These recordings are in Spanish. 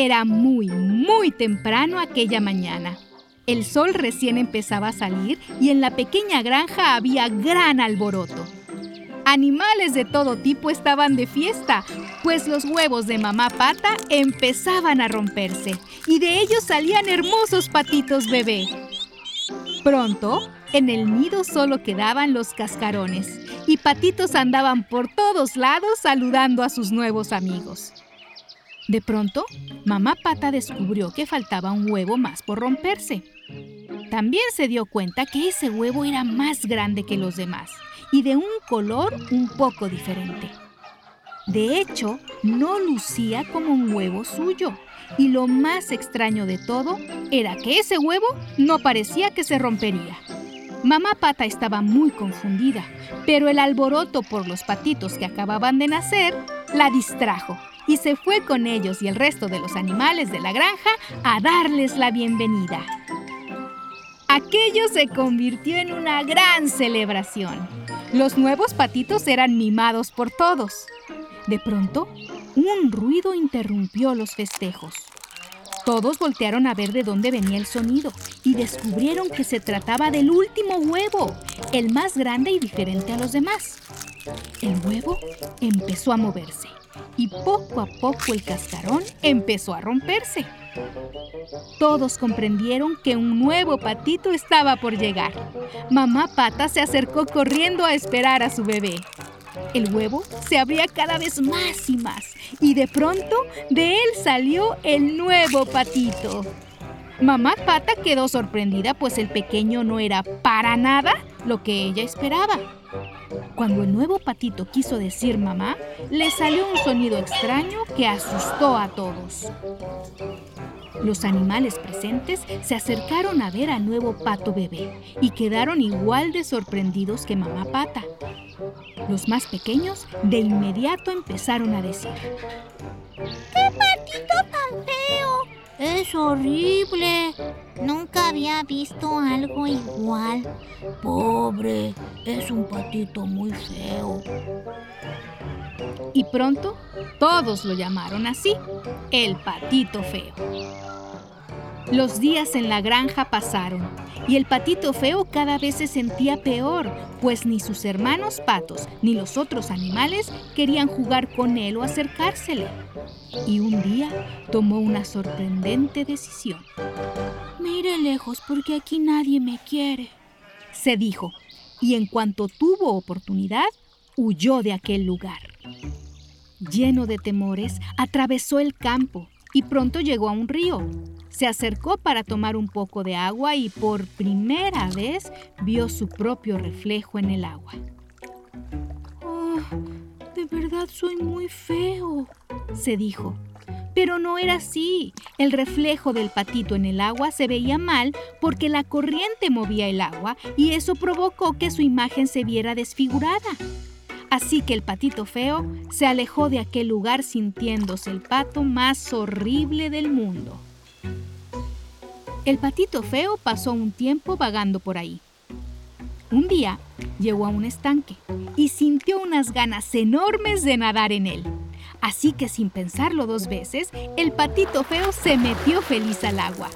Era muy, muy temprano aquella mañana. El sol recién empezaba a salir y en la pequeña granja había gran alboroto. Animales de todo tipo estaban de fiesta, pues los huevos de mamá pata empezaban a romperse y de ellos salían hermosos patitos bebé. Pronto, en el nido solo quedaban los cascarones y patitos andaban por todos lados saludando a sus nuevos amigos. De pronto, mamá pata descubrió que faltaba un huevo más por romperse. También se dio cuenta que ese huevo era más grande que los demás y de un color un poco diferente. De hecho, no lucía como un huevo suyo. Y lo más extraño de todo era que ese huevo no parecía que se rompería. Mamá Pata estaba muy confundida, pero el alboroto por los patitos que acababan de nacer la distrajo y se fue con ellos y el resto de los animales de la granja a darles la bienvenida. Aquello se convirtió en una gran celebración. Los nuevos patitos eran mimados por todos. De pronto, un ruido interrumpió los festejos. Todos voltearon a ver de dónde venía el sonido y descubrieron que se trataba del último huevo, el más grande y diferente a los demás. El huevo empezó a moverse y poco a poco el cascarón empezó a romperse. Todos comprendieron que un nuevo patito estaba por llegar. Mamá Pata se acercó corriendo a esperar a su bebé. El huevo se abría cada vez más y más y de pronto de él salió el nuevo patito. Mamá Pata quedó sorprendida pues el pequeño no era para nada lo que ella esperaba. Cuando el nuevo patito quiso decir mamá, le salió un sonido extraño que asustó a todos. Los animales presentes se acercaron a ver al nuevo pato bebé y quedaron igual de sorprendidos que mamá pata. Los más pequeños de inmediato empezaron a decir, ¡Qué patito tan feo! Es horrible. Nunca había visto algo igual. Pobre, es un patito muy feo. Y pronto todos lo llamaron así, el patito feo. Los días en la granja pasaron y el patito feo cada vez se sentía peor, pues ni sus hermanos patos ni los otros animales querían jugar con él o acercársele. Y un día tomó una sorprendente decisión. Mire lejos porque aquí nadie me quiere, se dijo, y en cuanto tuvo oportunidad, huyó de aquel lugar. Lleno de temores, atravesó el campo y pronto llegó a un río. Se acercó para tomar un poco de agua y por primera vez vio su propio reflejo en el agua. Oh, de verdad soy muy feo, se dijo. Pero no era así. El reflejo del patito en el agua se veía mal porque la corriente movía el agua y eso provocó que su imagen se viera desfigurada. Así que el patito feo se alejó de aquel lugar sintiéndose el pato más horrible del mundo. El patito feo pasó un tiempo vagando por ahí. Un día llegó a un estanque y sintió unas ganas enormes de nadar en él. Así que sin pensarlo dos veces, el patito feo se metió feliz al agua.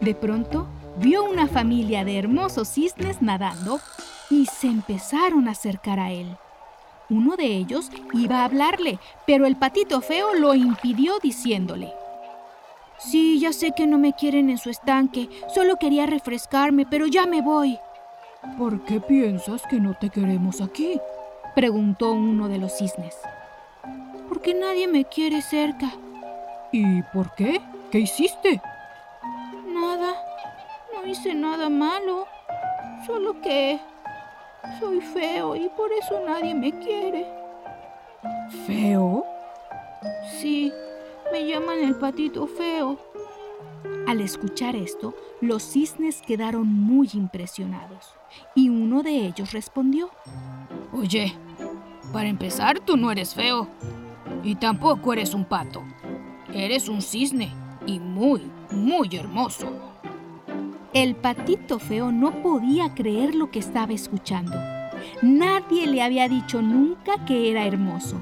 De pronto, vio una familia de hermosos cisnes nadando y se empezaron a acercar a él. Uno de ellos iba a hablarle, pero el patito feo lo impidió diciéndole, Sí, ya sé que no me quieren en su estanque, solo quería refrescarme, pero ya me voy. ¿Por qué piensas que no te queremos aquí? preguntó uno de los cisnes. Porque nadie me quiere cerca. ¿Y por qué? ¿Qué hiciste? Nada, no hice nada malo, solo que soy feo y por eso nadie me quiere. ¿Feo? Sí, me llaman el patito feo. Al escuchar esto, los cisnes quedaron muy impresionados y uno de ellos respondió. Oye, para empezar, tú no eres feo y tampoco eres un pato. Eres un cisne y muy, muy hermoso. El patito feo no podía creer lo que estaba escuchando. Nadie le había dicho nunca que era hermoso.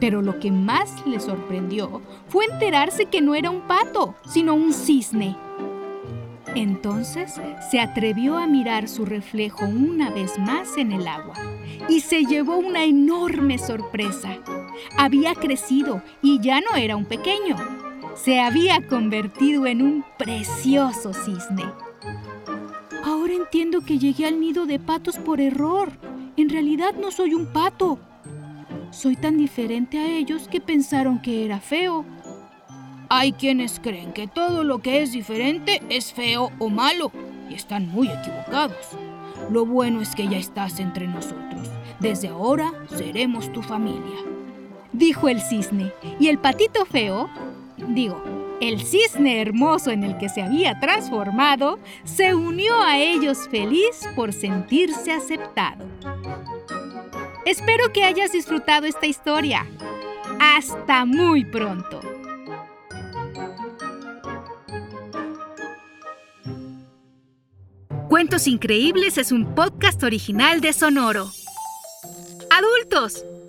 Pero lo que más le sorprendió fue enterarse que no era un pato, sino un cisne. Entonces se atrevió a mirar su reflejo una vez más en el agua y se llevó una enorme sorpresa. Había crecido y ya no era un pequeño. Se había convertido en un precioso cisne. Ahora entiendo que llegué al nido de patos por error. En realidad no soy un pato. Soy tan diferente a ellos que pensaron que era feo. Hay quienes creen que todo lo que es diferente es feo o malo y están muy equivocados. Lo bueno es que ya estás entre nosotros. Desde ahora seremos tu familia. Dijo el cisne. Y el patito feo, digo, el cisne hermoso en el que se había transformado, se unió a ellos feliz por sentirse aceptado. Espero que hayas disfrutado esta historia. Hasta muy pronto. Cuentos Increíbles es un podcast original de Sonoro. Adultos,